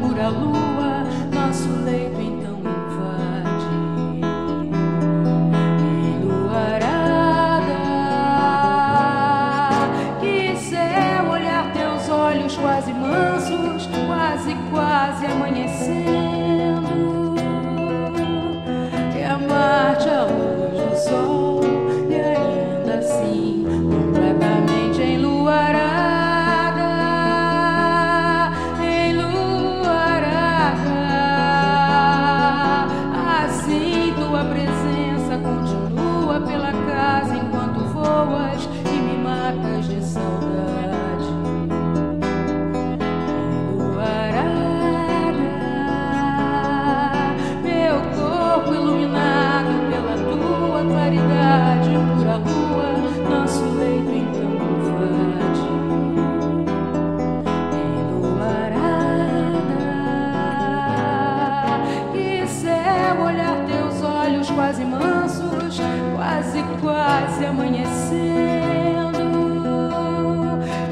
pura lua, nosso leito então invade. Enluarada, que céu olhar teus olhos quase mansos, quase, quase amanhecendo. Enquanto quase amanhecendo,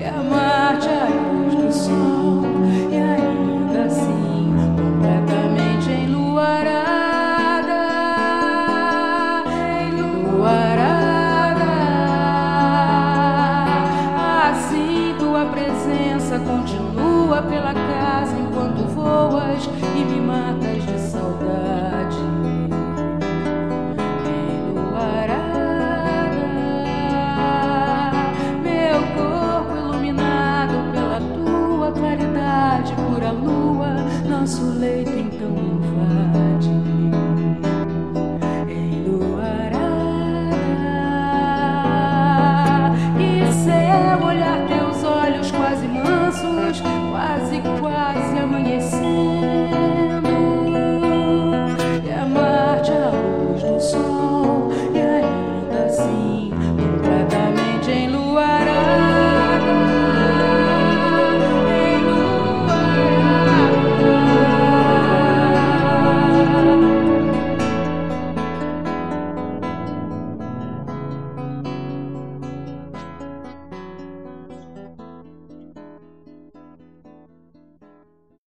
e amar-te à luz do sol, e ainda assim completamente enluarada, enluarada. Assim tua presença continua pela casa enquanto voas e me matas apaga a lua, nosso leito então invade. Enluará, e seu é olhar.